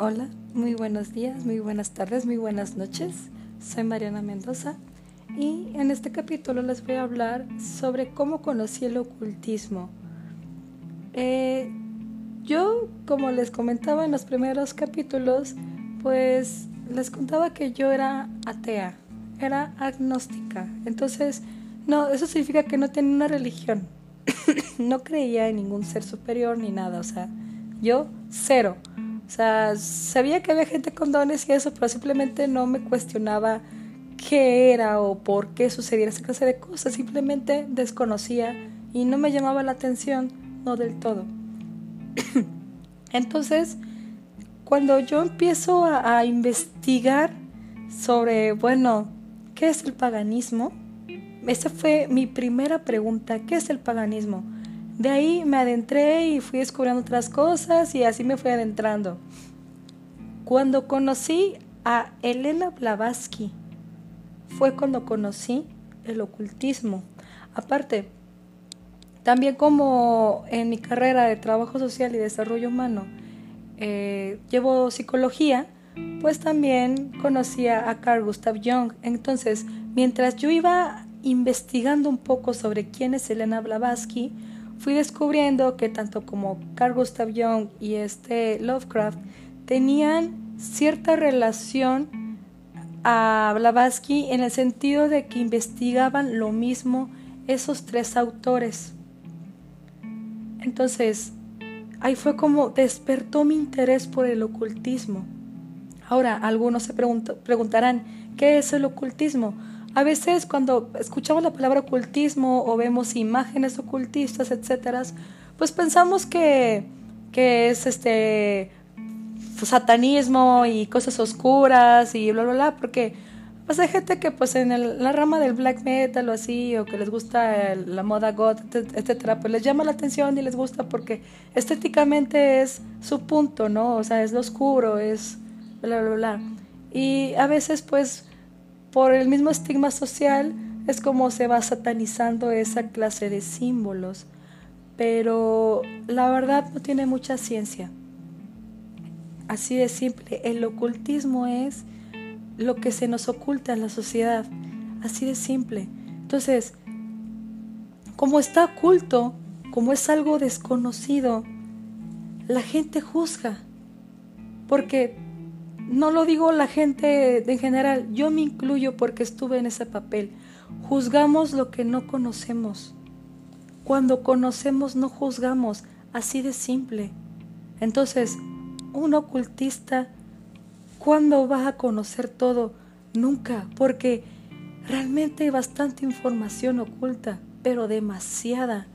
Hola, muy buenos días, muy buenas tardes, muy buenas noches. Soy Mariana Mendoza y en este capítulo les voy a hablar sobre cómo conocí el ocultismo. Eh, yo, como les comentaba en los primeros capítulos, pues les contaba que yo era atea, era agnóstica. Entonces, no, eso significa que no tenía una religión. no creía en ningún ser superior ni nada, o sea, yo cero. O sea, sabía que había gente con dones y eso, pero simplemente no me cuestionaba qué era o por qué sucediera esa clase de cosas. Simplemente desconocía y no me llamaba la atención, no del todo. Entonces, cuando yo empiezo a, a, investigar sobre, bueno, ¿qué es el paganismo? Esa fue mi primera pregunta, ¿qué es el paganismo? De ahí me adentré y fui descubriendo otras cosas y así me fui adentrando. Cuando conocí a Elena Blavatsky, fue cuando conocí el ocultismo. Aparte, también como en mi carrera de trabajo social y desarrollo humano eh, llevo psicología, pues también conocía a Carl Gustav Jung. Entonces, mientras yo iba investigando un poco sobre quién es Elena Blavatsky, fui descubriendo que tanto como Carl Gustav Jung y este Lovecraft tenían cierta relación a Blavatsky en el sentido de que investigaban lo mismo esos tres autores. Entonces, ahí fue como despertó mi interés por el ocultismo. Ahora, algunos se preguntarán, ¿qué es el ocultismo? A veces cuando escuchamos la palabra ocultismo o vemos imágenes ocultistas, etcétera, pues pensamos que, que es este satanismo y cosas oscuras y bla bla bla, porque pues hay gente que pues en la rama del black metal o así, o que les gusta la moda goth, etcétera, pues les llama la atención y les gusta porque estéticamente es su punto, ¿no? O sea, es lo oscuro, es bla bla bla. Y a veces pues por el mismo estigma social es como se va satanizando esa clase de símbolos, pero la verdad no tiene mucha ciencia. Así de simple, el ocultismo es lo que se nos oculta en la sociedad, así de simple. Entonces, como está oculto, como es algo desconocido, la gente juzga, porque no lo digo la gente en general, yo me incluyo porque estuve en ese papel. Juzgamos lo que no conocemos. Cuando conocemos no juzgamos, así de simple. Entonces, un ocultista, ¿cuándo va a conocer todo? Nunca, porque realmente hay bastante información oculta, pero demasiada.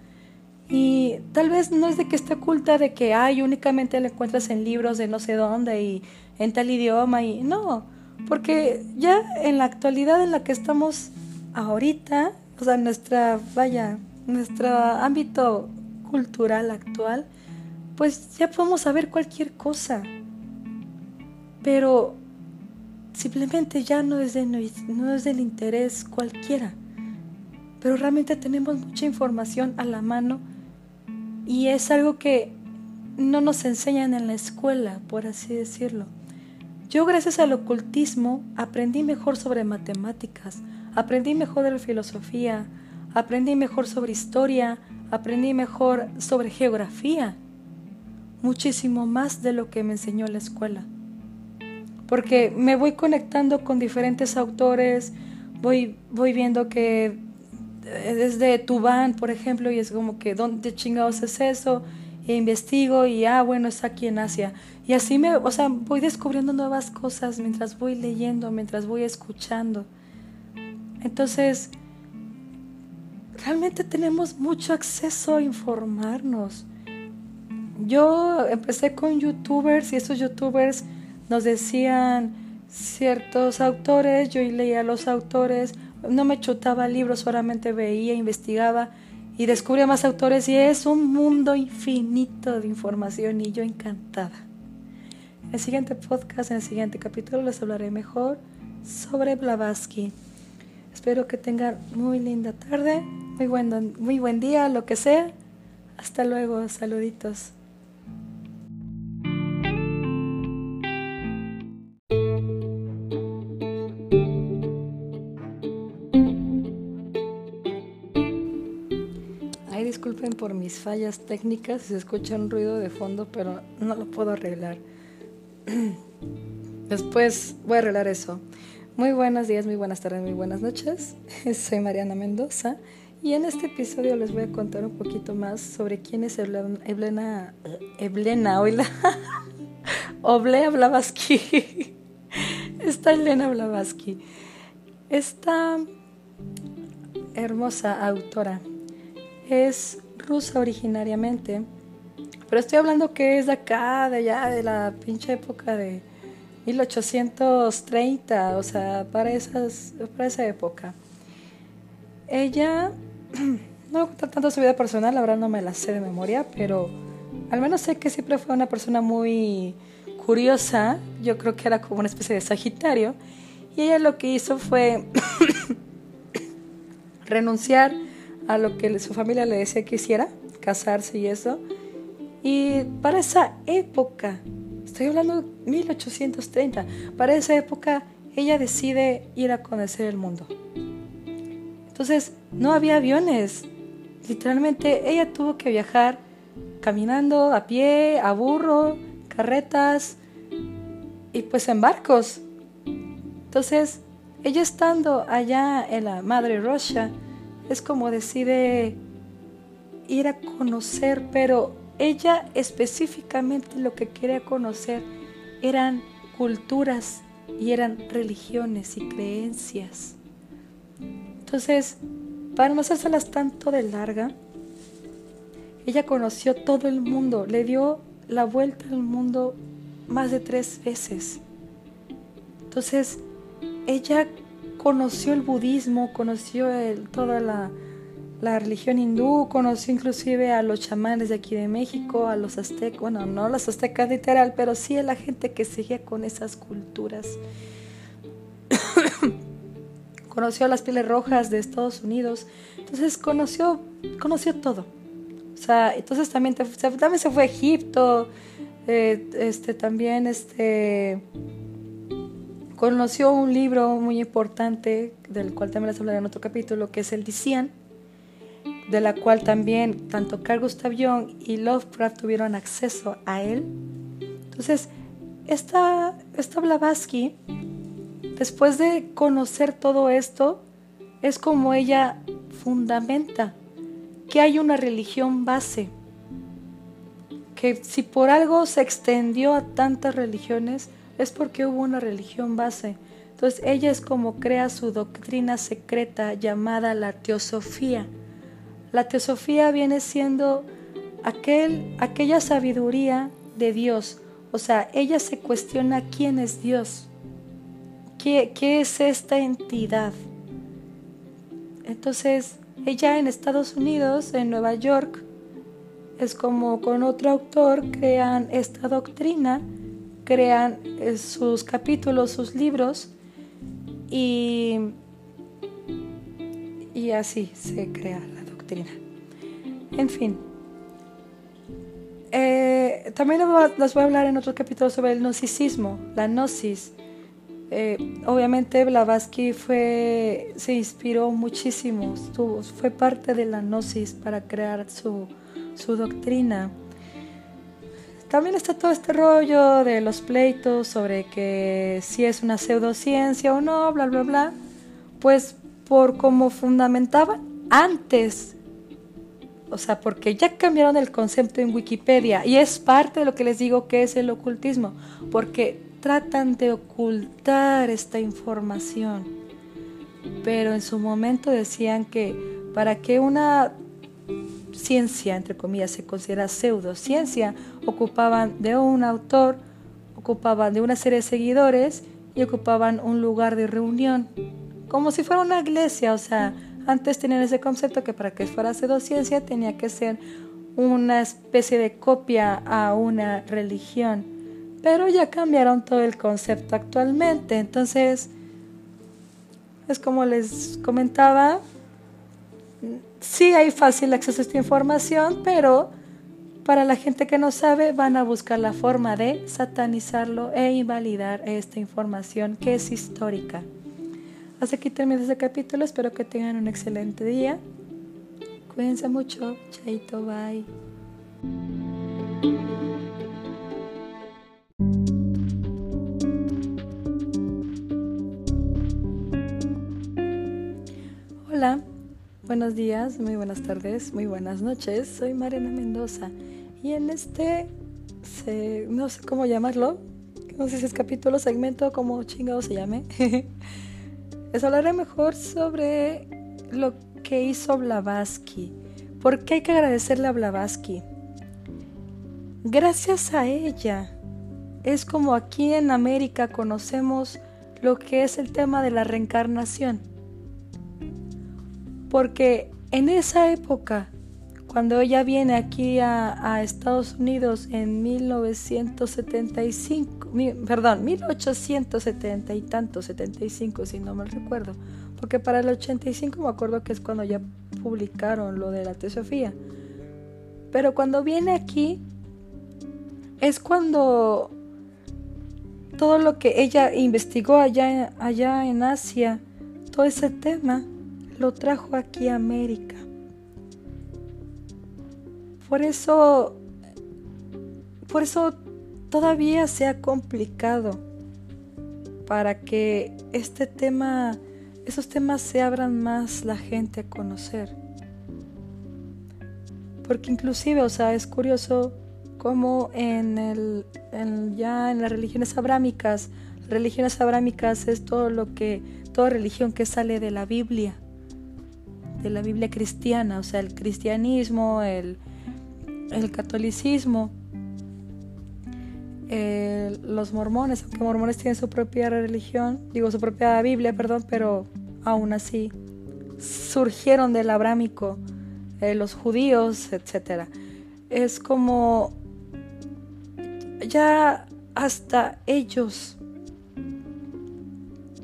Y tal vez no es de que esté oculta, de que hay únicamente la encuentras en libros de no sé dónde y en tal idioma y no, porque ya en la actualidad en la que estamos ahorita, o sea, nuestra, vaya, nuestro ámbito cultural actual, pues ya podemos saber cualquier cosa. Pero simplemente ya no es, de, no es del interés cualquiera. Pero realmente tenemos mucha información a la mano y es algo que no nos enseñan en la escuela, por así decirlo. Yo gracias al ocultismo aprendí mejor sobre matemáticas, aprendí mejor de filosofía, aprendí mejor sobre historia, aprendí mejor sobre geografía, muchísimo más de lo que me enseñó la escuela. Porque me voy conectando con diferentes autores, voy, voy viendo que desde Tubán, por ejemplo, y es como que, ¿dónde chingados es eso? E investigo y, ah, bueno, es aquí en Asia. Y así me, o sea, voy descubriendo nuevas cosas mientras voy leyendo, mientras voy escuchando. Entonces, realmente tenemos mucho acceso a informarnos. Yo empecé con youtubers y esos youtubers nos decían ciertos autores, yo leía los autores, no me chutaba libros, solamente veía, investigaba y descubría más autores y es un mundo infinito de información y yo encantada. En el siguiente podcast, en el siguiente capítulo, les hablaré mejor sobre Blavatsky. Espero que tengan muy linda tarde, muy buen, muy buen día, lo que sea. Hasta luego, saluditos. Por mis fallas técnicas, se escucha un ruido de fondo, pero no lo puedo arreglar. Después voy a arreglar eso. Muy buenos días, muy buenas tardes, muy buenas noches. Soy Mariana Mendoza y en este episodio les voy a contar un poquito más sobre quién es Eblena, Eblena, oíla, Oblea Blavatsky. Esta Elena Blavatsky. Esta hermosa autora es rusa originariamente, pero estoy hablando que es de acá, de allá, de la pinche época de 1830, o sea, para, esas, para esa época. Ella, no voy a tanto su vida personal, la verdad no me la sé de memoria, pero al menos sé que siempre fue una persona muy curiosa, yo creo que era como una especie de Sagitario, y ella lo que hizo fue renunciar a lo que su familia le decía que hiciera, casarse y eso. Y para esa época, estoy hablando de 1830, para esa época ella decide ir a conocer el mundo. Entonces, no había aviones. Literalmente ella tuvo que viajar caminando, a pie, a burro, carretas y pues en barcos. Entonces, ella estando allá en la Madre Rocha, es como decide ir a conocer, pero ella específicamente lo que quería conocer eran culturas y eran religiones y creencias. Entonces, para no hacérselas tanto de larga, ella conoció todo el mundo, le dio la vuelta al mundo más de tres veces. Entonces, ella conoció el budismo, conoció toda la, religión hindú, conoció inclusive a los chamanes de aquí de México, a los aztecas, bueno, no los aztecas literal, pero sí a la gente que seguía con esas culturas. conoció a las pieles rojas de Estados Unidos, entonces conoció, conoció todo. O sea, entonces también, también se fue a Egipto, eh, este, también este, conoció un libro muy importante, del cual también les hablaré en otro capítulo, que es el Dician, de la cual también tanto Carl Gustav Jung y Lovecraft tuvieron acceso a él. Entonces, esta, esta Blavatsky, después de conocer todo esto, es como ella fundamenta que hay una religión base, que si por algo se extendió a tantas religiones, es porque hubo una religión base. Entonces ella es como crea su doctrina secreta llamada la teosofía. La teosofía viene siendo aquel, aquella sabiduría de Dios. O sea, ella se cuestiona quién es Dios. ¿Qué, qué es esta entidad? Entonces, ella en Estados Unidos, en Nueva York, es como con otro autor crean esta doctrina crean eh, sus capítulos, sus libros y, y así se crea la doctrina. En fin. Eh, también les voy a hablar en otro capítulo sobre el gnosticismo, la gnosis. Eh, obviamente Blavatsky fue, se inspiró muchísimo, fue parte de la gnosis para crear su, su doctrina. También está todo este rollo de los pleitos sobre que si es una pseudociencia o no, bla, bla, bla. Pues por cómo fundamentaban antes. O sea, porque ya cambiaron el concepto en Wikipedia y es parte de lo que les digo que es el ocultismo, porque tratan de ocultar esta información. Pero en su momento decían que para que una ciencia, entre comillas, se considera pseudociencia, ocupaban de un autor, ocupaban de una serie de seguidores y ocupaban un lugar de reunión, como si fuera una iglesia, o sea, antes tenían ese concepto que para que fuera pseudociencia tenía que ser una especie de copia a una religión, pero ya cambiaron todo el concepto actualmente, entonces es como les comentaba, sí hay fácil acceso a esta información, pero para la gente que no sabe van a buscar la forma de satanizarlo e invalidar esta información que es histórica. Hasta aquí termina este capítulo, espero que tengan un excelente día. Cuídense mucho. Chaito, bye. Hola, buenos días, muy buenas tardes, muy buenas noches. Soy Mariana Mendoza y en este, no sé cómo llamarlo, no sé si es capítulo, segmento, como chingado se llame, les hablaré mejor sobre lo que hizo Blavatsky. ¿Por qué hay que agradecerle a Blavatsky? Gracias a ella es como aquí en América conocemos lo que es el tema de la reencarnación. Porque en esa época, cuando ella viene aquí a, Estados Unidos en 1975, perdón, 1870 y tanto, 75 si no mal recuerdo, porque para el 85 me acuerdo que es cuando ya publicaron lo de la teosofía. Pero cuando viene aquí es cuando todo lo que ella investigó allá, allá en Asia, todo ese tema, lo trajo aquí a América. Por eso, por eso todavía se ha complicado para que este tema esos temas se abran más la gente a conocer. Porque inclusive, o sea, es curioso cómo en el, ya en las religiones abrámicas, religiones abrámicas es todo lo que, toda religión que sale de la Biblia, de la Biblia cristiana, o sea, el cristianismo, el, el catolicismo, los mormones, aunque mormones tienen su propia religión, digo su propia Biblia, perdón, pero aún así surgieron del abrámico, eh, los judíos, etc. Es como ya hasta ellos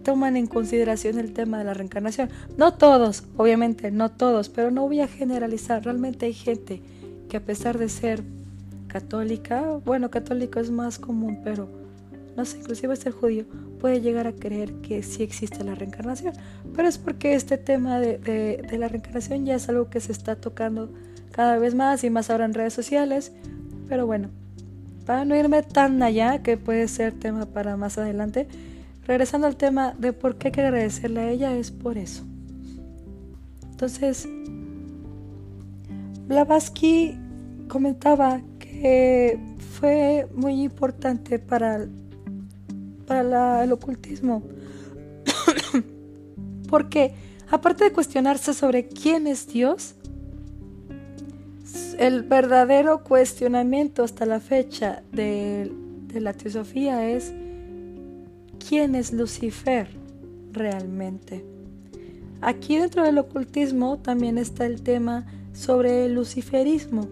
toman en consideración el tema de la reencarnación. No todos, obviamente, no todos, pero no voy a generalizar. Realmente hay gente que a pesar de ser católica, bueno, católico es más común, pero no sé, inclusive ser judío, puede llegar a creer que sí existe la reencarnación. Pero es porque este tema de, de, la reencarnación ya es algo que se está tocando cada vez más y más ahora en redes sociales. Pero bueno, para no irme tan allá, que puede ser tema para más adelante, regresando al tema de por qué hay que agradecerle a ella, es por eso. Entonces, Blavatsky comentaba fue muy importante para, para el ocultismo. Porque aparte de cuestionarse sobre quién es Dios, el verdadero cuestionamiento hasta la fecha de, de la teosofía es quién es Lucifer realmente. Aquí dentro del ocultismo también está el tema sobre el luciferismo.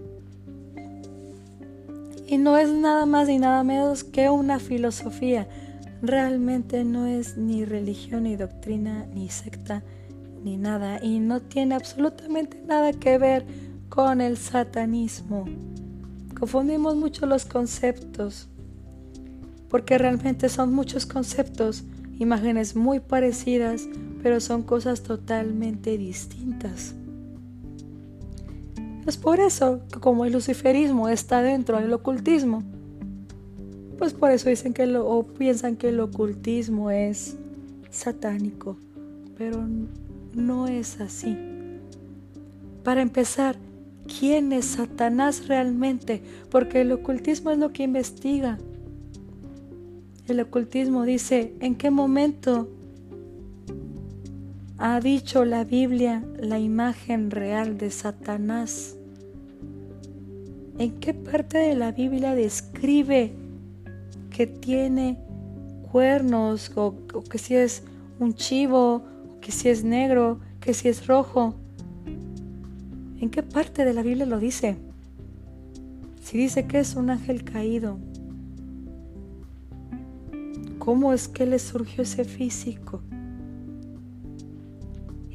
Y no es nada más ni nada menos que una filosofía. Realmente no es ni religión, ni doctrina, ni secta, ni nada. Y no tiene absolutamente nada que ver con el satanismo. Confundimos mucho los conceptos. Porque realmente son muchos conceptos, imágenes muy parecidas, pero son cosas totalmente distintas. Es por eso que como el luciferismo está dentro del ocultismo, pues por eso dicen que lo, o piensan que el ocultismo es satánico, pero no es así. Para empezar, ¿quién es Satanás realmente? Porque el ocultismo es lo que investiga. El ocultismo dice, ¿en qué momento ha dicho la Biblia la imagen real de Satanás? ¿En qué parte de la Biblia describe que tiene cuernos o, que si es un chivo, o que si es negro, que si es rojo? ¿En qué parte de la Biblia lo dice? Si dice que es un ángel caído, ¿cómo es que le surgió ese físico?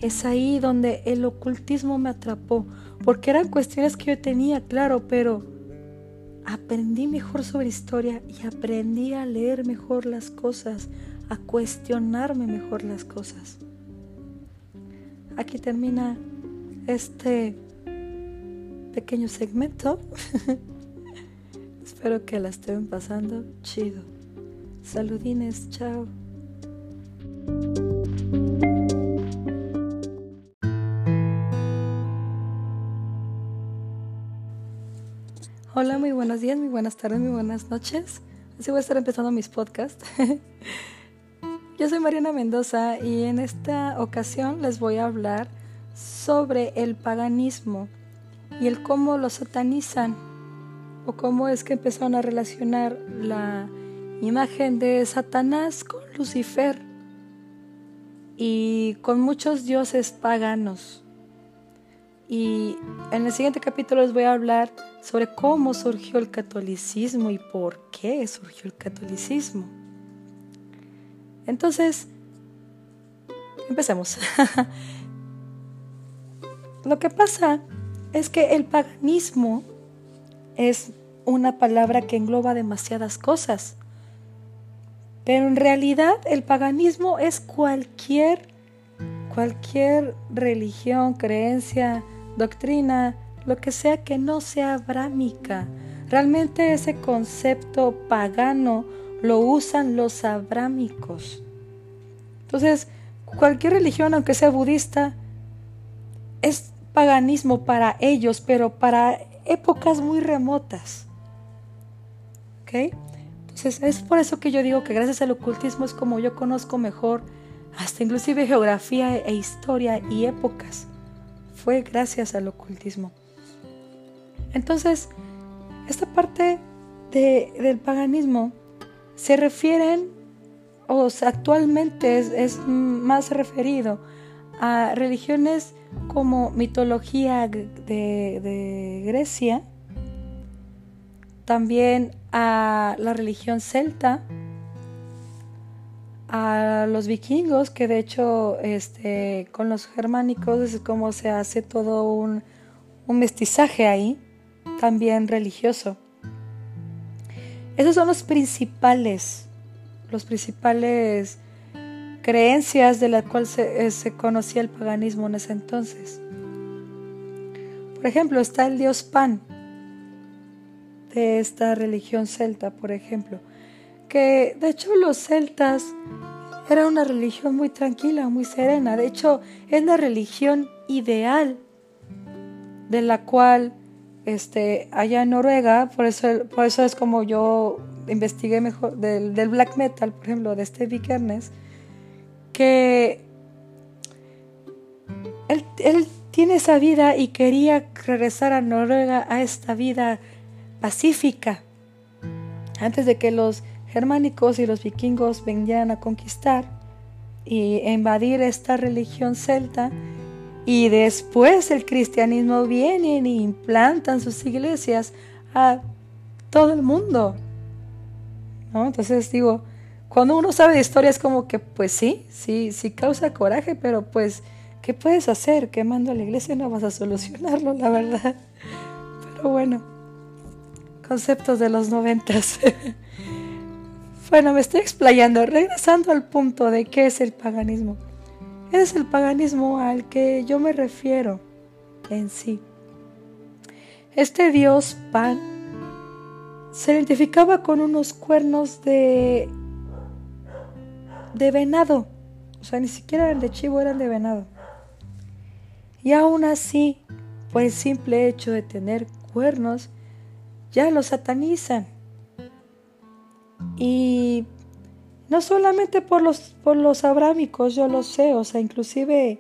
Es ahí donde el ocultismo me atrapó, porque eran cuestiones que yo tenía, claro, pero aprendí mejor sobre historia y aprendí a leer mejor las cosas, a cuestionarme mejor las cosas. Aquí termina este pequeño segmento. Espero que la estén pasando chido. Saludines, chao. Hola, muy buenos días, muy buenas tardes, muy buenas noches. Así voy a estar empezando mis podcasts. Yo soy Mariana Mendoza y en esta ocasión les voy a hablar sobre el paganismo y el cómo lo satanizan o cómo es que empezaron a relacionar la imagen de Satanás con Lucifer y con muchos dioses paganos. Y en el siguiente capítulo les voy a hablar sobre cómo surgió el catolicismo y por qué surgió el catolicismo. Entonces, empecemos. Lo que pasa es que el paganismo es una palabra que engloba demasiadas cosas. Pero en realidad el paganismo es cualquier cualquier religión, creencia, doctrina, lo que sea que no sea abrámica. Realmente ese concepto pagano lo usan los abrámicos. Entonces, cualquier religión, aunque sea budista, es paganismo para ellos, pero para épocas muy remotas. ¿Ok? Es por eso que yo digo que gracias al ocultismo es como yo conozco mejor hasta inclusive geografía e historia y épocas. Fue gracias al ocultismo. Entonces, esta parte del paganismo se refieren, o actualmente es, más referido a religiones como mitología de, de Grecia, también a la religión celta, a los vikingos, que de hecho este, con los germánicos es como se hace todo un, mestizaje ahí, también religioso. Esos son los principales, los principales creencias de las cuales se, se, conocía el paganismo en ese entonces. Por ejemplo, está el dios Pan de esta religión celta, por ejemplo, que de hecho los celtas era una religión muy tranquila, muy serena. De hecho, es la religión ideal de la cual este, allá en Noruega, por eso, por eso es como yo investigué mejor del, black metal, por ejemplo, de este Vikernes, que él, él tiene esa vida y quería regresar a Noruega a esta vida pacífica, antes de que los germánicos y los vikingos venían a conquistar y invadir esta religión celta y después el cristianismo viene y implantan sus iglesias a todo el mundo. ¿No? Entonces digo, cuando uno sabe de historia es como que pues sí, sí, sí causa coraje, pero pues, ¿qué puedes hacer? Quemando a la iglesia no vas a solucionarlo, la verdad. Pero bueno, conceptos de los noventas. Bueno, me estoy explayando, regresando al punto de qué es el paganismo. Es el paganismo al que yo me refiero en sí. Este dios Pan se identificaba con unos cuernos de de venado. O sea, ni siquiera eran de chivo, eran de venado. Y aún así, por el simple hecho de tener cuernos, ya lo satanizan. Y no solamente por los, por los abrámicos, yo lo sé, o sea, inclusive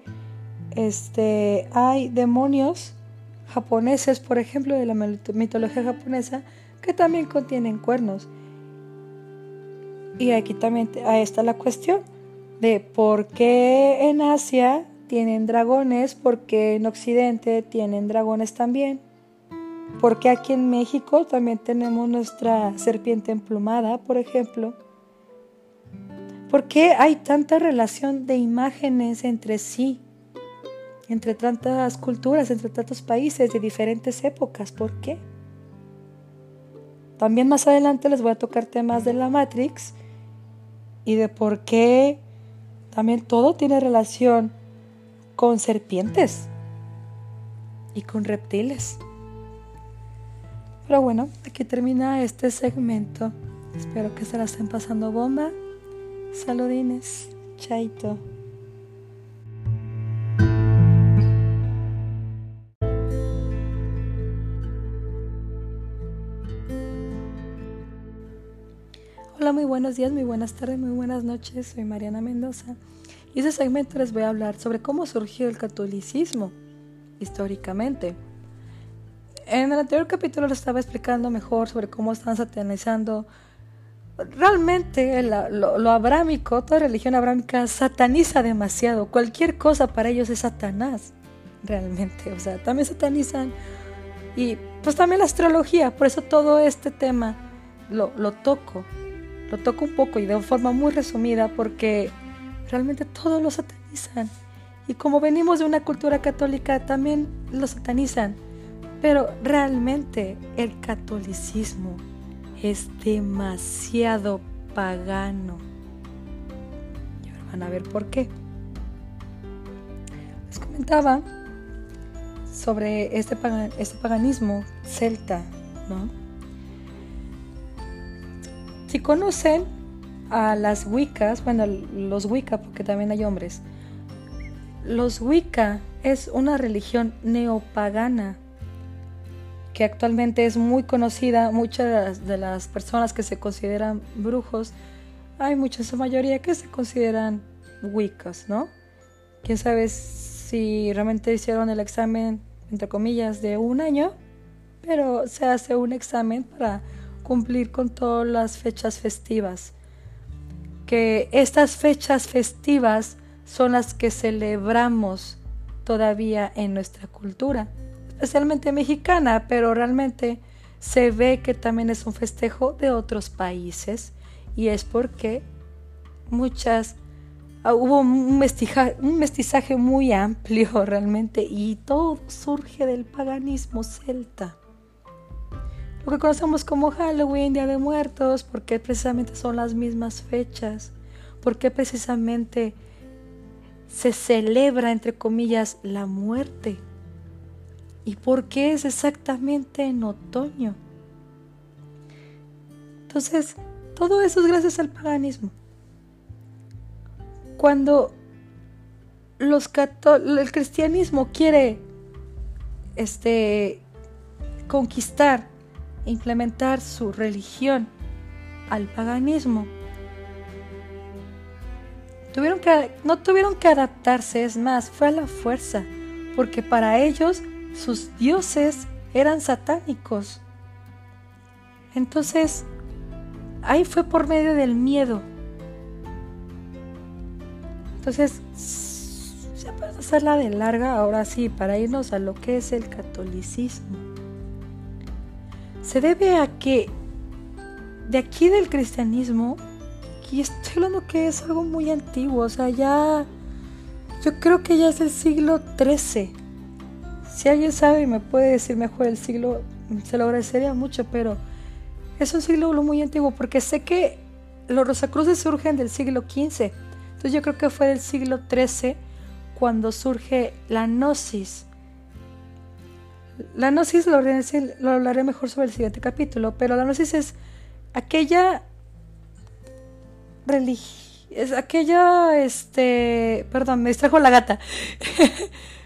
este, hay demonios japoneses, por ejemplo, de la mitología japonesa, que también contienen cuernos. Y aquí también ahí está la cuestión de por qué en Asia tienen dragones, porque en Occidente tienen dragones también. Porque aquí en México también tenemos nuestra serpiente emplumada, por ejemplo. ¿Por qué hay tanta relación de imágenes entre sí? Entre tantas culturas, entre tantos países de diferentes épocas. ¿Por qué? También más adelante les voy a tocar temas de la Matrix y de por qué también todo tiene relación con serpientes y con reptiles. Pero bueno, aquí termina este segmento. Espero que se la estén pasando bomba. Saludines. Chaito. Hola, muy buenos días, muy buenas tardes, muy buenas noches. Soy Mariana Mendoza y en este segmento les voy a hablar sobre cómo surgió el catolicismo históricamente. En el anterior capítulo les estaba explicando mejor sobre cómo están satanizando. Realmente lo, lo abrámico, toda religión abrámica sataniza demasiado. Cualquier cosa para ellos es Satanás, realmente. O sea, también satanizan. Y pues también la astrología, por eso todo este tema lo, lo toco lo toco un poco y de forma muy resumida porque realmente todos lo satanizan. Y como venimos de una cultura católica, también lo satanizan. Pero realmente el catolicismo es demasiado pagano. Y ahora van a ver por qué. Les comentaba sobre este, este paganismo celta, ¿no? Si conocen a las Wiccas, bueno, los Wicca, porque también hay hombres, los Wicca es una religión neopagana que actualmente es muy conocida. Muchas de las personas que se consideran brujos, hay muchas, en mayoría que se consideran Wiccas, ¿no? Quién sabe si realmente hicieron el examen, entre comillas, de un año, pero se hace un examen para cumplir con todas las fechas festivas. Que estas fechas festivas son las que celebramos todavía en nuestra cultura, especialmente mexicana, pero realmente se ve que también es un festejo de otros países y es porque muchas ah, hubo un un mestizaje muy amplio realmente y todo surge del paganismo celta lo que conocemos como Halloween, Día de Muertos, porque precisamente son las mismas fechas, porque precisamente se celebra, entre comillas, la muerte. ¿Y por qué es exactamente en otoño? Entonces, todo eso es gracias al paganismo. Cuando los el cristianismo quiere este, conquistar implementar su religión al paganismo. Tuvieron que, no tuvieron que adaptarse, es más, fue a la fuerza, porque para ellos sus dioses eran satánicos. Entonces, ahí fue por medio del miedo. Entonces, ya para hacerla de larga, ahora sí, para irnos a lo que es el catolicismo se debe a que de aquí del cristianismo, y estoy hablando que es algo muy antiguo, o sea, ya yo creo que ya es el siglo XIII. Si alguien sabe y me puede decir mejor el siglo, se lo agradecería mucho, pero es un siglo muy antiguo porque sé que los Rosacruces surgen del siglo XV. Entonces yo creo que fue del siglo XIII cuando surge la gnosis la gnosis lo, hablaré mejor sobre el siguiente capítulo, pero la gnosis es aquella religión es aquella, este, perdón, me distrajo la gata.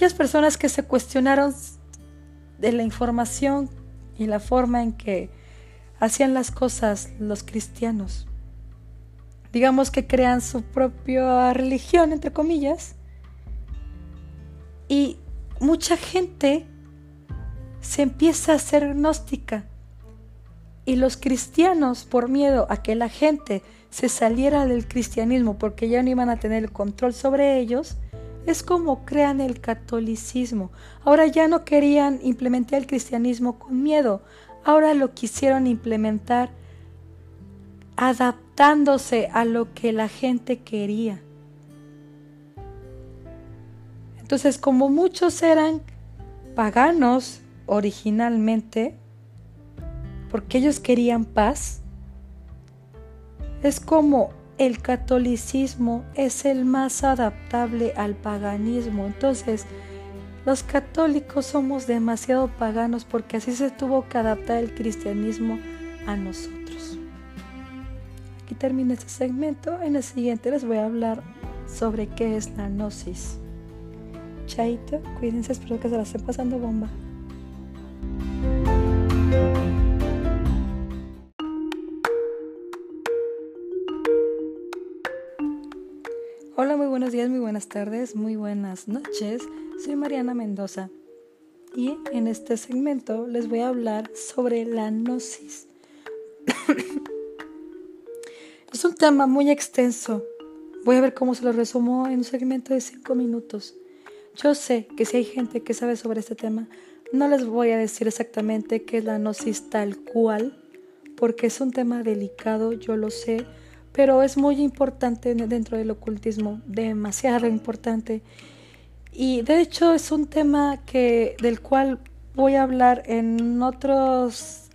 Aquellas personas que se cuestionaron de la información y la forma en que hacían las cosas los cristianos. Digamos que crean su propia religión, entre comillas, y mucha gente se empieza a ser gnóstica y los cristianos, por miedo a que la gente se saliera del cristianismo porque ya no iban a tener el control sobre ellos, es como crean el catolicismo. Ahora ya no querían implementar el cristianismo con miedo, ahora lo quisieron implementar adaptándose a lo que la gente quería. Entonces, como muchos eran paganos originalmente, porque ellos querían paz, es como el catolicismo es el más adaptable al paganismo. Entonces, los católicos somos demasiado paganos porque así se tuvo que adaptar el cristianismo a nosotros. Aquí termina este segmento. En el siguiente les voy a hablar sobre qué es la gnosis. Chaito, cuídense, espero que se la estén pasando bomba. Hola, muy buenos días, muy buenas tardes, muy buenas noches. Soy Mariana Mendoza y en este segmento les voy a hablar sobre la gnosis. es un tema muy extenso. Voy a ver cómo se lo resumo en un segmento de 5 minutos. Yo sé que si hay gente que sabe sobre este tema, no les voy a decir exactamente qué es la gnosis tal cual, porque es un tema delicado, yo lo sé, pero es muy importante dentro del ocultismo, demasiado importante. Y de hecho es un tema que del cual voy a hablar en otras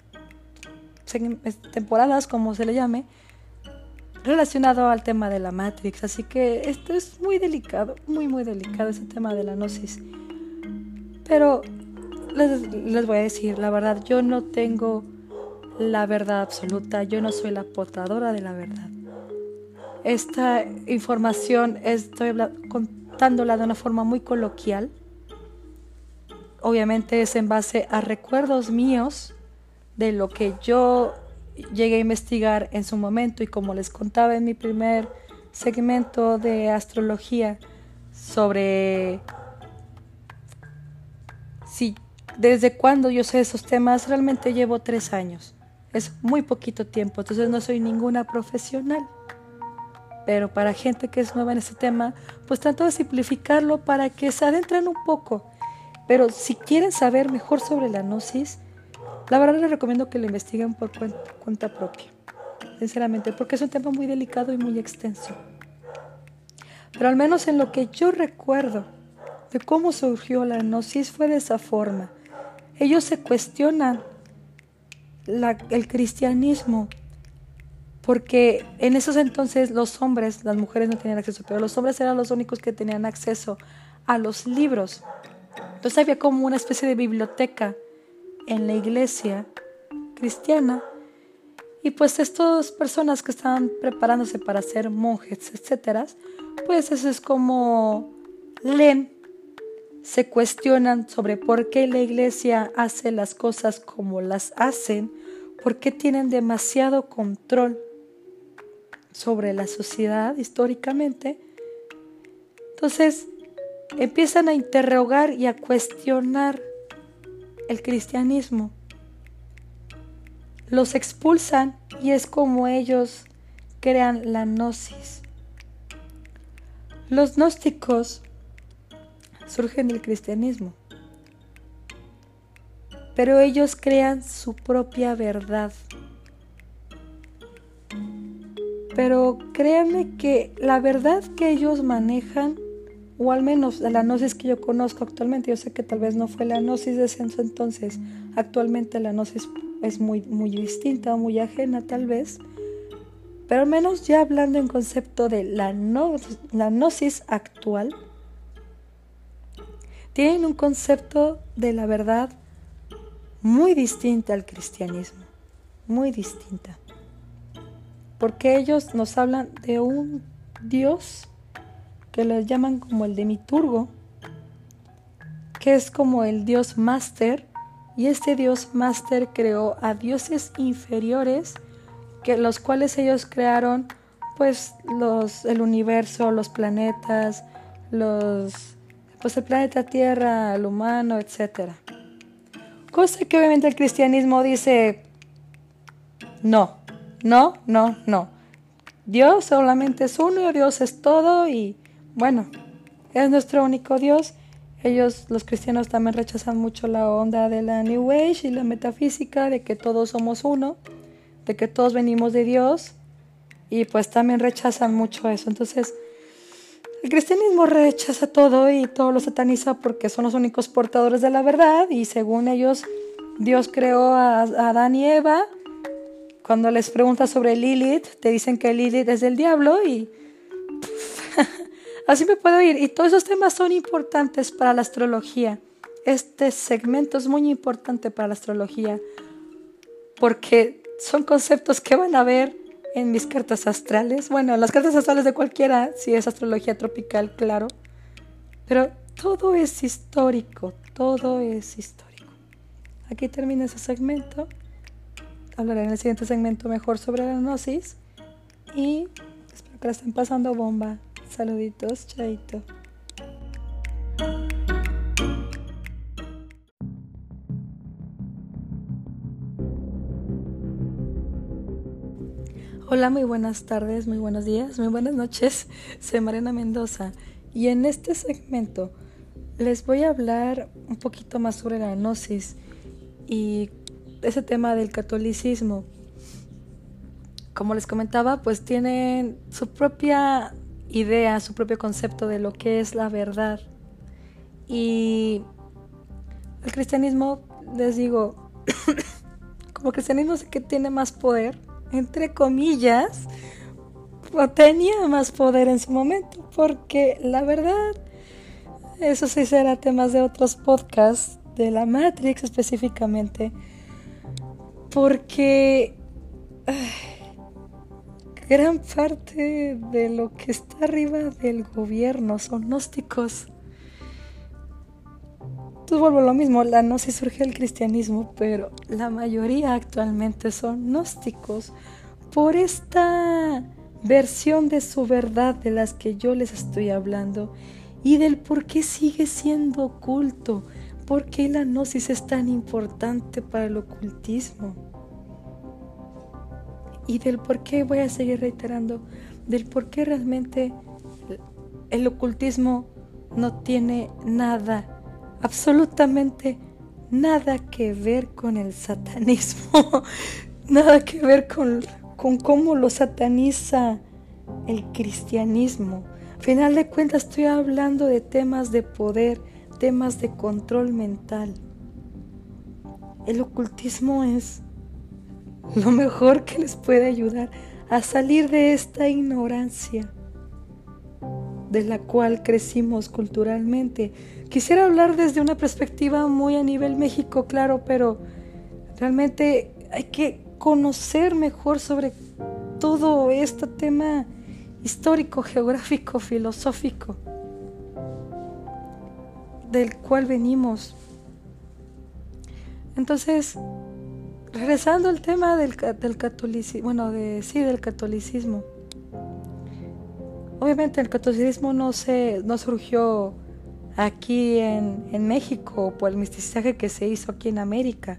temporadas, como se le llame, relacionado al tema de la Matrix. Así que esto es muy delicado, muy, muy delicado ese tema de la gnosis. Pero les, les voy a decir, la verdad, yo no tengo la verdad absoluta, yo no soy la portadora de la verdad. Esta información estoy contándola de una forma muy coloquial. Obviamente es en base a recuerdos míos de lo que yo llegué a investigar en su momento y como les contaba en mi primer segmento de astrología sobre si desde cuándo yo sé esos temas, realmente llevo tres años. Es muy poquito tiempo, entonces no soy ninguna profesional pero para gente que es nueva en este tema, pues trato de simplificarlo para que se adentren un poco. Pero si quieren saber mejor sobre la gnosis, la verdad les recomiendo que lo investiguen por cuenta propia, sinceramente, porque es un tema muy delicado y muy extenso. Pero al menos en lo que yo recuerdo de cómo surgió la gnosis fue de esa forma. Ellos se cuestionan el cristianismo porque en esos entonces los hombres, las mujeres no tenían acceso, pero los hombres eran los únicos que tenían acceso a los libros. Entonces había como una especie de biblioteca en la iglesia cristiana y pues estas personas que estaban preparándose para ser monjes, etcétera, pues eso es como leen, se cuestionan sobre por qué la iglesia hace las cosas como las hacen, por qué tienen demasiado control sobre la sociedad históricamente. Entonces empiezan a interrogar y a cuestionar el cristianismo. Los expulsan y es como ellos crean la gnosis. Los gnósticos surgen del cristianismo, pero ellos crean su propia verdad. Pero créanme que la verdad que ellos manejan, o al menos la gnosis que yo conozco actualmente, yo sé que tal vez no fue la gnosis de ese entonces, actualmente la gnosis es muy, muy distinta, muy ajena tal vez, pero al menos ya hablando en concepto de la, la gnosis actual, tienen un concepto de la verdad muy distinta al cristianismo, muy distinta porque ellos nos hablan de un Dios que les llaman como el demiturgo, que es como el Dios máster, y este Dios máster creó a dioses inferiores, que los cuales ellos crearon pues los el universo, los planetas, los pues el planeta Tierra, el humano, etcétera. Cosa que obviamente el cristianismo dice no, no, no, no. Dios solamente es uno, Dios es todo y bueno, es nuestro único Dios. Ellos, los cristianos, también rechazan mucho la onda de la New Age y la metafísica, de que todos somos uno, de que todos venimos de Dios y pues también rechazan mucho eso. Entonces, el cristianismo rechaza todo y todo lo sataniza porque son los únicos portadores de la verdad y según ellos Dios creó a Adán y Eva cuando les preguntas sobre Lilith, te dicen que Lilith es del diablo y Así me puedo ir. Y todos esos temas son importantes para la astrología. Este segmento es muy importante para la astrología porque son conceptos que van a ver en mis cartas astrales. Bueno, las cartas astrales de cualquiera, si es astrología tropical, claro. Pero todo es histórico, todo es histórico. Aquí termina ese segmento. Hablaré en el siguiente segmento mejor sobre la gnosis. Y espero que la estén pasando bomba. Saluditos, chaito. Hola, muy buenas tardes, muy buenos días, muy buenas noches. Soy Mariana Mendoza y en este segmento les voy a hablar un poquito más sobre la gnosis y ese tema del catolicismo. Como les comentaba, pues tienen su propia idea, su propio concepto de lo que es la verdad. Y el cristianismo, les digo, como cristianismo sé que tiene más poder entre comillas, tenía más poder en su momento, porque la verdad, eso sí será temas de otros podcasts, de la Matrix específicamente, porque gran parte de lo que está arriba del gobierno son gnósticos. Entonces vuelvo a lo mismo, la gnosis surge el cristianismo, pero la mayoría actualmente son gnósticos por esta versión de su verdad de las que yo les estoy hablando y del por qué sigue siendo oculto, por qué la gnosis es tan importante para el ocultismo y del por qué voy a seguir reiterando, del por qué realmente el ocultismo no tiene nada absolutamente nada que ver con el satanismo, nada que ver con, con cómo lo sataniza el cristianismo. Al final de cuentas estoy hablando de temas de poder, temas de control mental. El ocultismo es lo mejor que les puede ayudar a salir de esta ignorancia de la cual crecimos culturalmente. Quisiera hablar desde una perspectiva muy a nivel México, claro, pero realmente hay que conocer mejor sobre todo este tema histórico, geográfico, filosófico del cual venimos. Entonces, regresando al tema del, del catolicismo, bueno, de, sí, del catolicismo. Obviamente el catolicismo no, se, no surgió aquí en, en México por el mestizaje que se hizo aquí en América.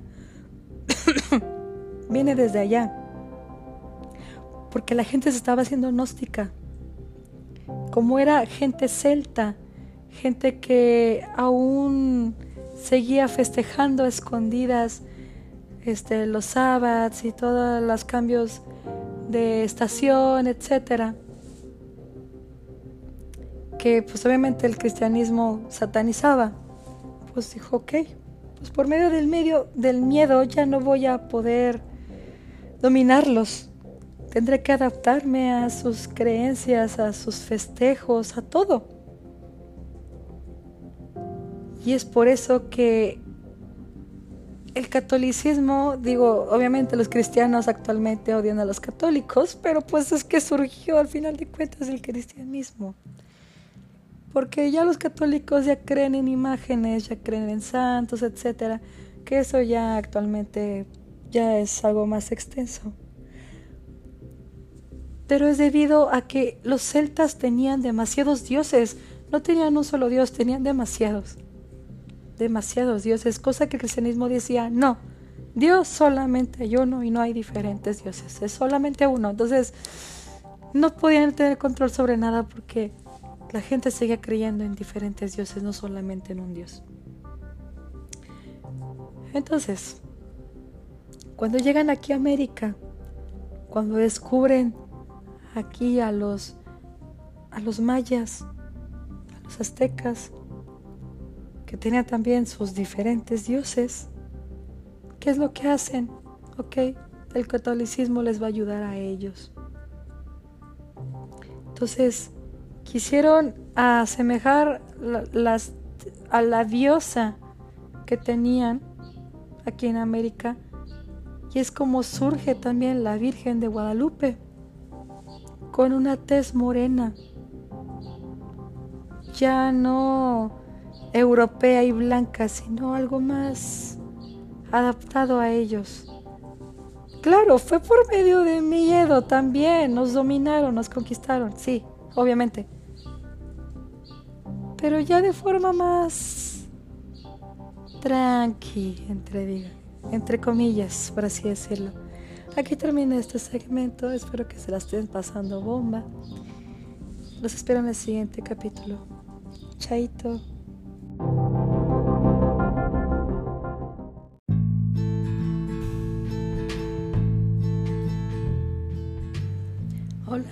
Viene desde allá. Porque la gente se estaba haciendo gnóstica. Como era gente celta, gente que aún seguía festejando escondidas este, los sábados y todos los cambios de estación, etcétera que pues obviamente el cristianismo satanizaba, pues dijo, ok, pues por medio del medio del miedo ya no voy a poder dominarlos. Tendré que adaptarme a sus creencias, a sus festejos, a todo. Y es por eso que el catolicismo, digo, obviamente los cristianos actualmente odian a los católicos, pero pues es que surgió al final de cuentas el cristianismo porque ya los católicos ya creen en imágenes, ya creen en santos, etcétera, que eso ya actualmente ya es algo más extenso. Pero es debido a que los celtas tenían demasiados dioses, no tenían un solo dios, tenían demasiados. Demasiados dioses, cosa que el cristianismo decía, no, Dios solamente hay uno y no hay diferentes dioses, es solamente uno. Entonces, no podían tener control sobre nada porque la gente seguía creyendo en diferentes dioses, no solamente en un dios. Entonces, cuando llegan aquí a América, cuando descubren aquí a los a los mayas, a los aztecas, que tenían también sus diferentes dioses, ¿qué es lo que hacen? Ok, el catolicismo les va a ayudar a ellos. Entonces, quisieron asemejar las, a la diosa que tenían aquí en América y es como surge también la Virgen de Guadalupe con una tez morena ya no europea y blanca sino algo más adaptado a ellos claro fue por medio de miedo también nos dominaron nos conquistaron sí obviamente pero ya de forma más tranqui, entre, entre comillas, por así decirlo. Aquí termina este segmento, espero que se la estén pasando bomba. Los espero en el siguiente capítulo. Chaito. Hola,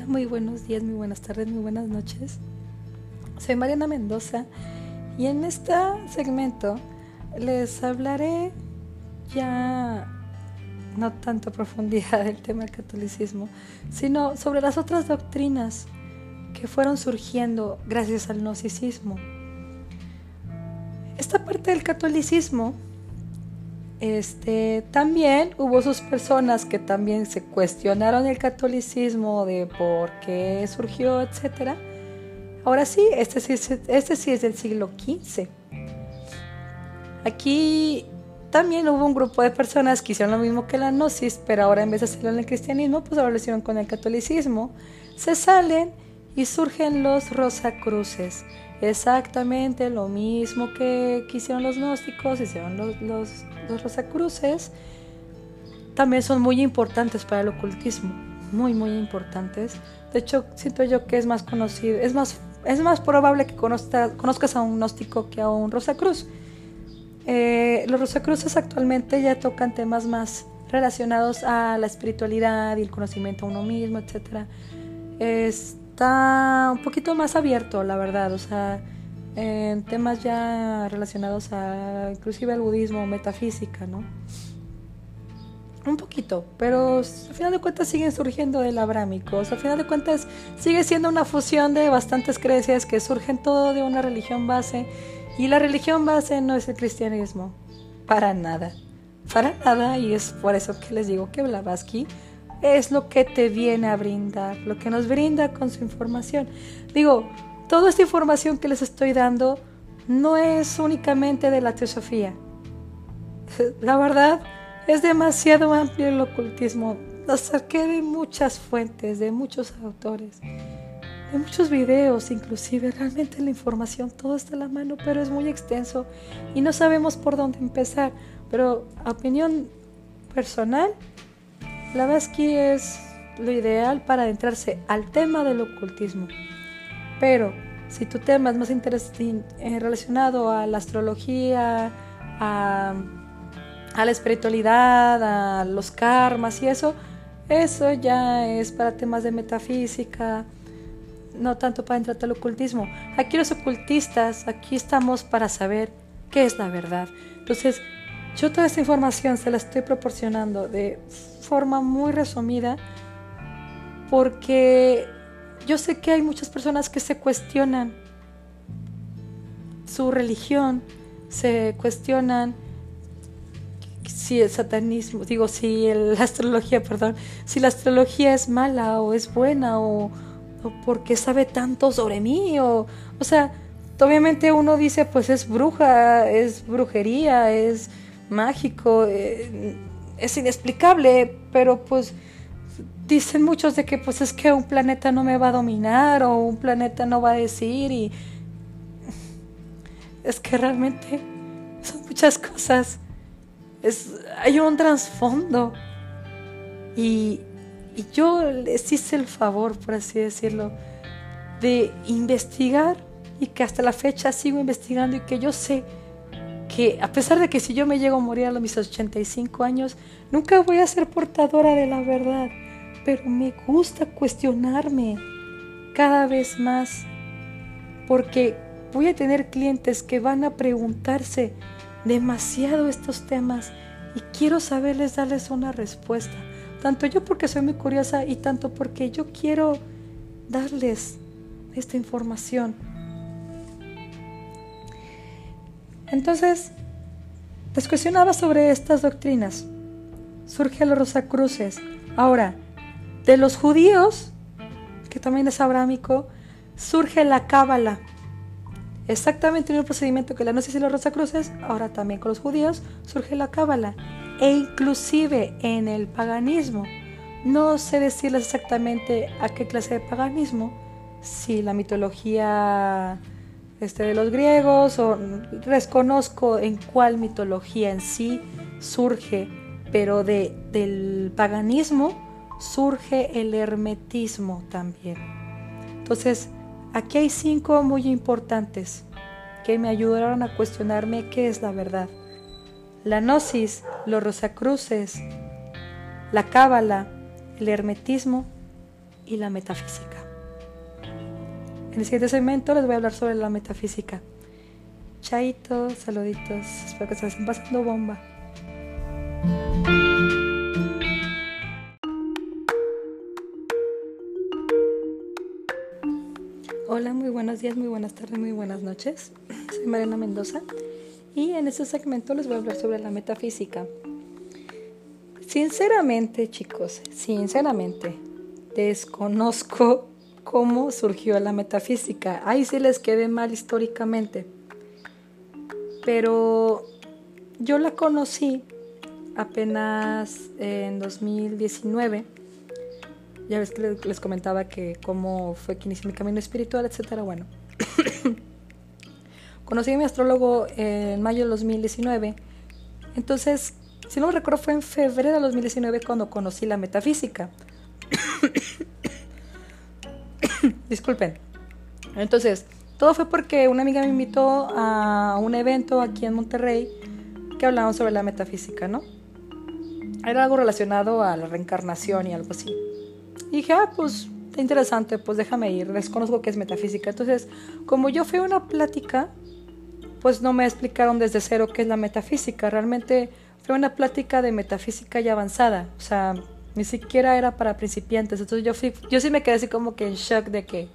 muy buenos días, muy buenas tardes, muy buenas noches. Soy Mariana Mendoza y en este segmento les hablaré ya no tanto a profundidad del tema del catolicismo, sino sobre las otras doctrinas que fueron surgiendo gracias al gnosticismo. Esta parte del catolicismo, este, también hubo sus personas que también se cuestionaron el catolicismo de por qué surgió, etcétera Ahora sí, este sí, este sí es del siglo XV. Aquí también hubo un grupo de personas que hicieron lo mismo que la gnosis, pero ahora en vez de hacerlo en el cristianismo, pues ahora lo hicieron con el catolicismo. Se salen y surgen los rosacruces. Exactamente lo mismo que, hicieron los gnósticos, hicieron los, los, los rosacruces. También son muy importantes para el ocultismo, muy, muy importantes. De hecho, siento yo que es más conocido, es más es más probable que conozcas a un gnóstico que a un Rosacruz. Eh, los Rosacruces actualmente ya tocan temas más relacionados a la espiritualidad y el conocimiento a uno mismo, etc. Está un poquito más abierto, la verdad, o sea, en temas ya relacionados a inclusive al budismo, metafísica, ¿no? Un poquito, pero al final de cuentas siguen surgiendo del abrámico. al final de cuentas sigue siendo una fusión de bastantes creencias que surgen todo de una religión base. Y la religión base no es el cristianismo. Para nada. Para nada. Y es por eso que les digo que Blavatsky es lo que te viene a brindar, lo que nos brinda con su información. Digo, toda esta información que les estoy dando no es únicamente de la teosofía. La verdad es demasiado amplio el ocultismo. Lo saqué de muchas fuentes, de muchos autores, de muchos videos, inclusive. Realmente la información todo está a la mano, pero es muy extenso y no sabemos por dónde empezar. Pero opinión personal, la es lo ideal para adentrarse al tema del ocultismo. Pero si tu tema es más eh, relacionado a la astrología, a a la espiritualidad, a los karmas y eso, eso ya es para temas de metafísica, no tanto para entrar al ocultismo. Aquí los ocultistas, aquí estamos para saber qué es la verdad. Entonces, yo toda esta información se la estoy proporcionando de forma muy resumida porque yo sé que hay muchas personas que se cuestionan su religión, se cuestionan si el satanismo, digo, si la astrología, perdón, si la astrología es mala o es buena o, o porque sabe tanto sobre mí o, o sea, obviamente uno dice, pues es bruja, es brujería, es mágico, eh, es inexplicable, pero pues dicen muchos de que pues es que un planeta no me va a dominar o un planeta no va a decir y es que realmente son muchas cosas hay un trasfondo. Y, y yo les hice el favor, por así decirlo, de investigar y que hasta la fecha sigo investigando y que yo sé que a pesar de que si yo me llego a morir a mis 85 años, nunca voy a ser portadora de la verdad, pero me gusta cuestionarme cada vez más porque voy a tener clientes que van a preguntarse demasiado estos temas y quiero saberles darles una respuesta. Tanto yo porque soy muy curiosa y tanto porque yo quiero darles esta información. Entonces, les cuestionaba sobre estas doctrinas. Surge los Rosacruces. Ahora, de los judíos, que también es abrámico, surge la cábala. Exactamente en el procedimiento que la Gnosis y los Rosacruces, ahora también con los judíos, surge la cábala. E inclusive en el paganismo. No sé decirles exactamente a qué clase de paganismo, si la mitología este, de los griegos o desconozco en cuál mitología en sí surge, pero de, del paganismo surge el hermetismo también. Entonces, aquí hay cinco muy importantes que me ayudaron a cuestionarme qué es la verdad. La gnosis, los rosacruces, la cábala, el hermetismo y la metafísica. En el siguiente segmento les voy a hablar sobre la metafísica. Chaitos, saluditos, espero que se estén pasando bomba. Hola, muy buenos días, muy buenas tardes, muy buenas noches. Soy Mariana Mendoza y en este segmento les voy a hablar sobre la metafísica. Sinceramente, chicos, sinceramente, desconozco cómo surgió la metafísica. Ahí sí les quedé mal históricamente. Pero yo la conocí apenas en 2019. Ya ves que les comentaba que cómo fue que inicié mi camino espiritual, etcétera. Bueno, conocí a mi astrólogo en mayo del 2019. Entonces, si no me recuerdo, fue en febrero de 2019 cuando conocí la metafísica. Disculpen. Entonces, todo fue porque una amiga me invitó a un evento aquí en Monterrey que hablaban sobre la metafísica, ¿no? Era algo relacionado a la reencarnación y algo así. Y dije, ah, pues interesante, pues déjame ir, desconozco qué es metafísica. Entonces, como yo fui a una plática, pues no me explicaron desde cero qué es la metafísica. Realmente fue una plática de metafísica ya avanzada. O sea, ni siquiera era para principiantes. Entonces yo, fui, yo sí me quedé así como que en shock de que,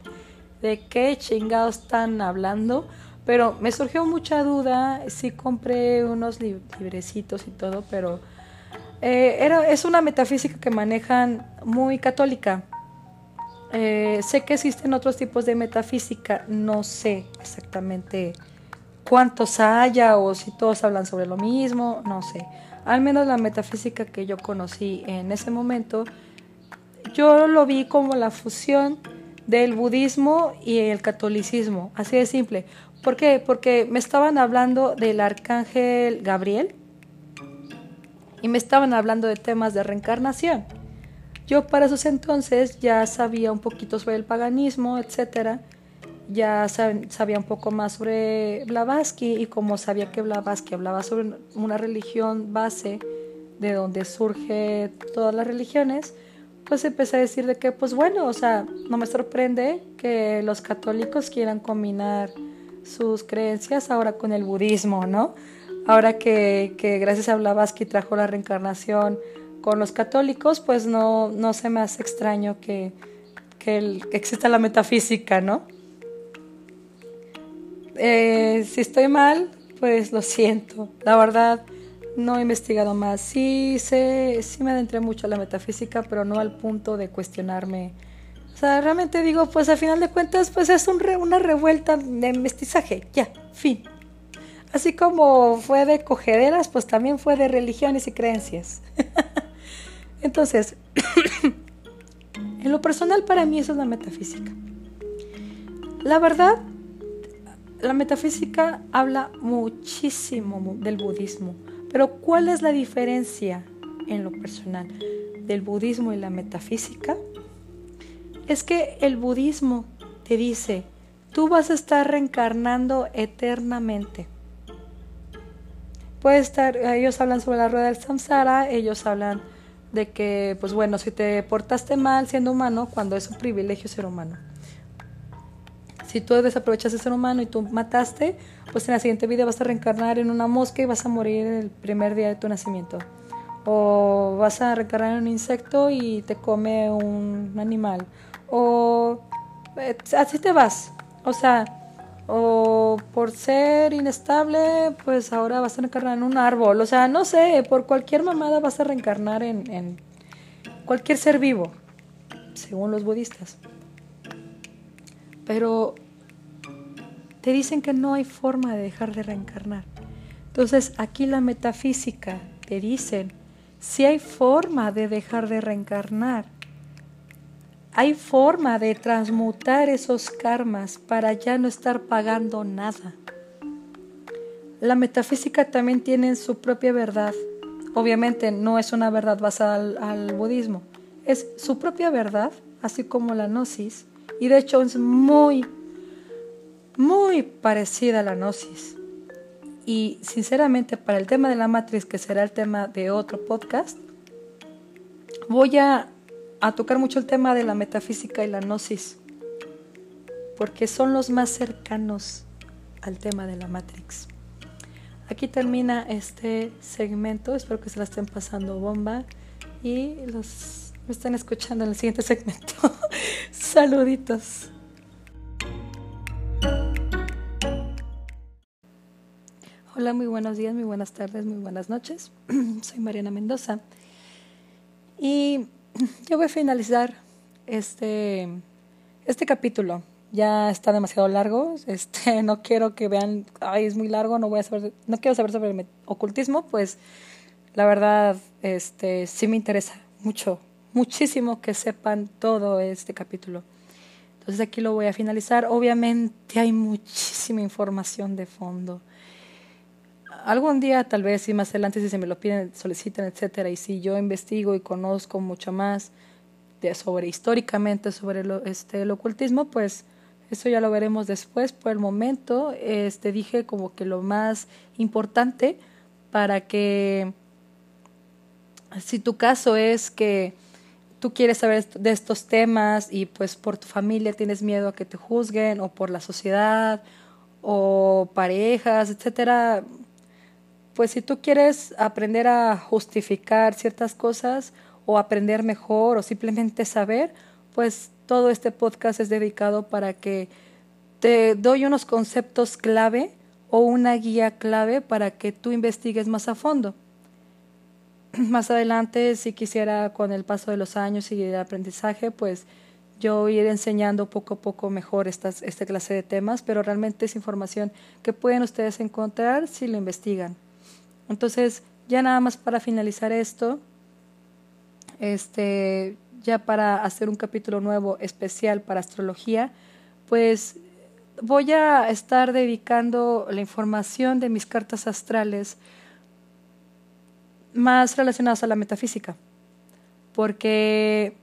de qué chingados están hablando. Pero me surgió mucha duda, sí compré unos librecitos y todo, pero eh, era, es una metafísica que manejan muy católica. Eh, sé que existen otros tipos de metafísica, no sé exactamente cuántos haya o si todos hablan sobre lo mismo, no sé al menos la metafísica que yo conocí en ese momento, yo lo vi como la fusión del budismo y el catolicismo, así de simple. ¿Por qué? Porque me estaban hablando del arcángel Gabriel y me estaban hablando de temas de reencarnación. Yo para esos entonces ya sabía un poquito sobre el paganismo, etcétera, ya sabía un poco más sobre Blavatsky y como sabía que Blavatsky hablaba sobre una religión base de donde surge todas las religiones, pues empecé a decir de que, pues bueno, o sea, no me sorprende que los católicos quieran combinar sus creencias ahora con el budismo, ¿no? Ahora que, que gracias a Blavatsky trajo la reencarnación con los católicos, pues no, no se me hace extraño que, que exista la metafísica, ¿no? Eh, si estoy mal, pues lo siento. La verdad, no he investigado más. Sí, sé, sí me adentré mucho a la metafísica, pero no al punto de cuestionarme. O sea, realmente digo, pues al final de cuentas, pues es un una revuelta de mestizaje. Ya, fin. Así como fue de cogederas, pues también fue de religiones y creencias. Entonces, en lo personal para mí eso es la metafísica. La verdad, la metafísica habla muchísimo del budismo, pero ¿cuál es la diferencia en lo personal del budismo y la metafísica? Es que el budismo te dice, tú vas a estar reencarnando eternamente. Puede estar, ellos hablan sobre la rueda del samsara, ellos hablan de que, pues bueno, si te portaste mal siendo humano, cuando es un privilegio ser humano si tú desaprovechas ese ser humano y tú mataste, pues en la siguiente vida vas a reencarnar en una mosca y vas a morir el primer día de tu nacimiento. O vas a reencarnar en un insecto y te come un animal. O eh, así te vas. O sea, o por ser inestable, pues ahora vas a reencarnar en un árbol. O sea, no sé, por cualquier mamada vas a reencarnar en, en cualquier ser vivo, según los budistas. Pero te dicen que no hay forma de dejar de reencarnar. Entonces aquí la metafísica te dicen, si hay forma de dejar de reencarnar, hay forma de transmutar esos karmas para ya no estar pagando nada. La metafísica también tiene su propia verdad. Obviamente no es una verdad basada al, al budismo, es su propia verdad, así como la gnosis, y de hecho es muy, muy parecida a la gnosis. Y sinceramente para el tema de la matriz, que será el tema de otro podcast, voy a, a tocar mucho el tema de la metafísica y la gnosis, porque son los más cercanos al tema de la matrix. Aquí termina este segmento, espero que se la estén pasando bomba y los me están escuchando en el siguiente segmento. Saluditos. Hola, muy buenos días, muy buenas tardes, muy buenas noches. Soy Mariana Mendoza y yo voy a finalizar este, este capítulo. Ya está demasiado largo, este, no quiero que vean, ay, es muy largo, no voy a saber, no quiero saber sobre el ocultismo, pues la verdad, este, sí me interesa mucho muchísimo que sepan todo este capítulo. Entonces aquí lo voy a finalizar. Obviamente hay muchísima información de fondo. Algún día, tal vez, y más adelante, si se me lo piden, soliciten, etcétera, y si yo investigo y conozco mucho más de, sobre históricamente sobre este, el ocultismo, pues eso ya lo veremos después. Por el momento, este, dije como que lo más importante para que, si tu caso es que tú quieres saber de estos temas y pues por tu familia tienes miedo a que te juzguen o por la sociedad o parejas, etcétera, pues si tú quieres aprender a justificar ciertas cosas o aprender mejor o simplemente saber, pues todo este podcast es dedicado para que te doy unos conceptos clave o una guía clave para que tú investigues más a fondo. más adelante, si quisiera con el paso de los años y el aprendizaje, pues yo ir enseñando poco a poco mejor esta clase de temas, pero realmente es información que pueden ustedes encontrar si lo investigan. Entonces, ya nada más para finalizar esto, este, ya para hacer un capítulo nuevo especial para astrología, pues voy a estar dedicando la información de mis cartas astrales más relacionadas a la metafísica, porque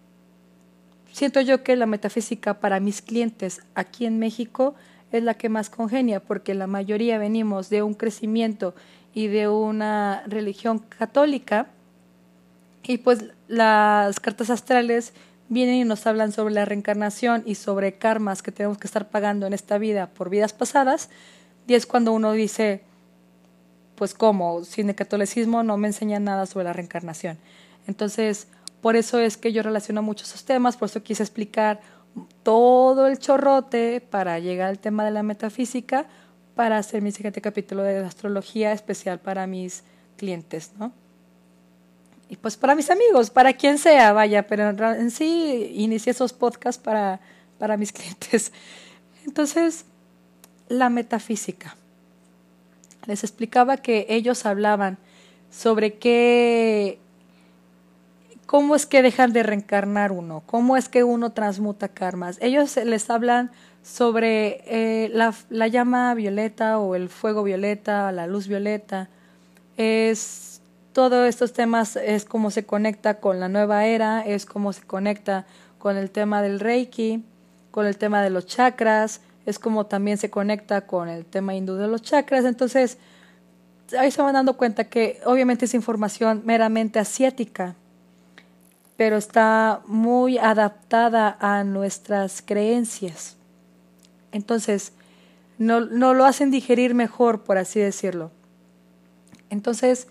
siento yo que la metafísica para mis clientes aquí en México es la que más congenia, porque la mayoría venimos de un crecimiento y de una religión católica, y pues las cartas astrales vienen y nos hablan sobre la reencarnación y sobre karmas que tenemos que estar pagando en esta vida por vidas pasadas, y es cuando uno dice, pues cómo, sin el catolicismo no me enseñan nada sobre la reencarnación. Entonces, por eso es que yo relaciono mucho esos temas, por eso quise explicar todo el chorrote para llegar al tema de la metafísica, para hacer mi siguiente capítulo de astrología especial para mis clientes, ¿no? Y pues para mis amigos, para quien sea, vaya, pero en sí inicié esos podcasts para, para mis clientes. Entonces, la metafísica les explicaba que ellos hablaban sobre qué, cómo es que dejan de reencarnar uno, cómo es que uno transmuta karmas. Ellos les hablan sobre eh, la, la, llama violeta o el fuego violeta, la luz violeta. Es todos estos temas es cómo se conecta con la nueva era, es cómo se conecta con el tema del Reiki, con el tema de los chakras, es como también se conecta con el tema hindú de los chakras. Entonces, ahí se van dando cuenta que obviamente es información meramente asiática, pero está muy adaptada a nuestras creencias. Entonces, no, no lo hacen digerir mejor, por así decirlo. Entonces,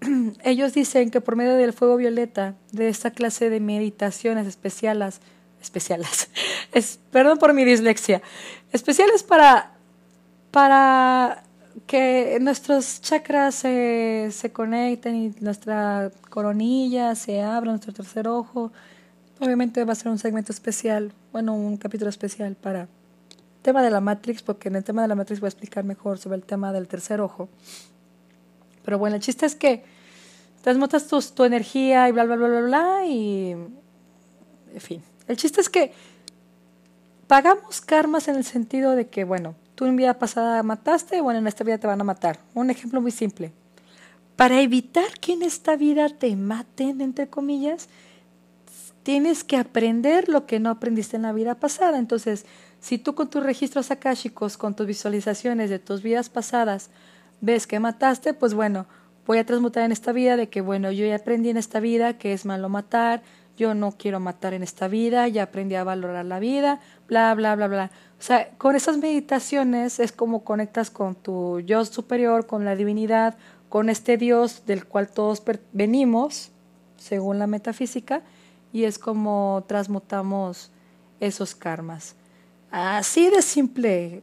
ellos dicen que por medio del fuego violeta, de esta clase de meditaciones especiales, especiales, es, perdón por mi dislexia, especiales para, para que nuestros chakras se, se conecten y nuestra coronilla se abra, nuestro tercer ojo. Obviamente va a ser un segmento especial, bueno, un capítulo especial para tema de la Matrix, porque en el tema de la Matrix voy a explicar mejor sobre el tema del tercer ojo. Pero bueno, el chiste es que transmutas tu, tu energía y bla, bla, bla, bla, bla, y en fin. El chiste es que pagamos karmas en el sentido de que, bueno, tú en vida pasada mataste, bueno, en esta vida te van a matar. Un ejemplo muy simple. Para evitar que en esta vida te maten, entre comillas, tienes que aprender lo que no aprendiste en la vida pasada. Entonces, si tú con tus registros akáshicos, con tus visualizaciones de tus vidas pasadas, ves que mataste, pues bueno, voy a transmutar en esta vida de que, bueno, yo ya aprendí en esta vida que es malo matar, yo no quiero matar en esta vida, ya aprendí a valorar la vida, bla, bla, bla, bla. O sea, con esas meditaciones es como conectas con tu yo superior, con la divinidad, con este Dios del cual todos venimos, según la metafísica, y es como transmutamos esos karmas. Así de simple,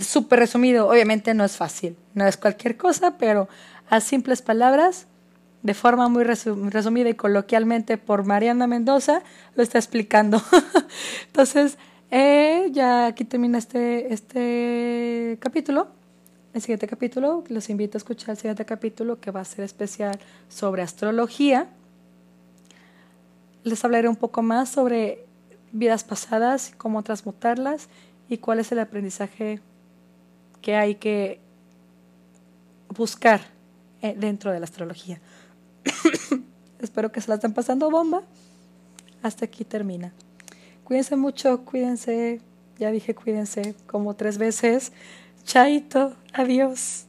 súper resumido, obviamente no es fácil, no es cualquier cosa, pero a simples palabras de forma muy resumida y coloquialmente por Mariana Mendoza, lo está explicando. Entonces, eh, ya aquí termina este, este capítulo. El siguiente capítulo, los invito a escuchar el siguiente capítulo que va a ser especial sobre astrología. Les hablaré un poco más sobre vidas pasadas, cómo transmutarlas y cuál es el aprendizaje que hay que buscar eh, dentro de la astrología. Espero que se la estén pasando bomba. Hasta aquí termina. Cuídense mucho, cuídense. Ya dije cuídense como tres veces. Chaito, adiós.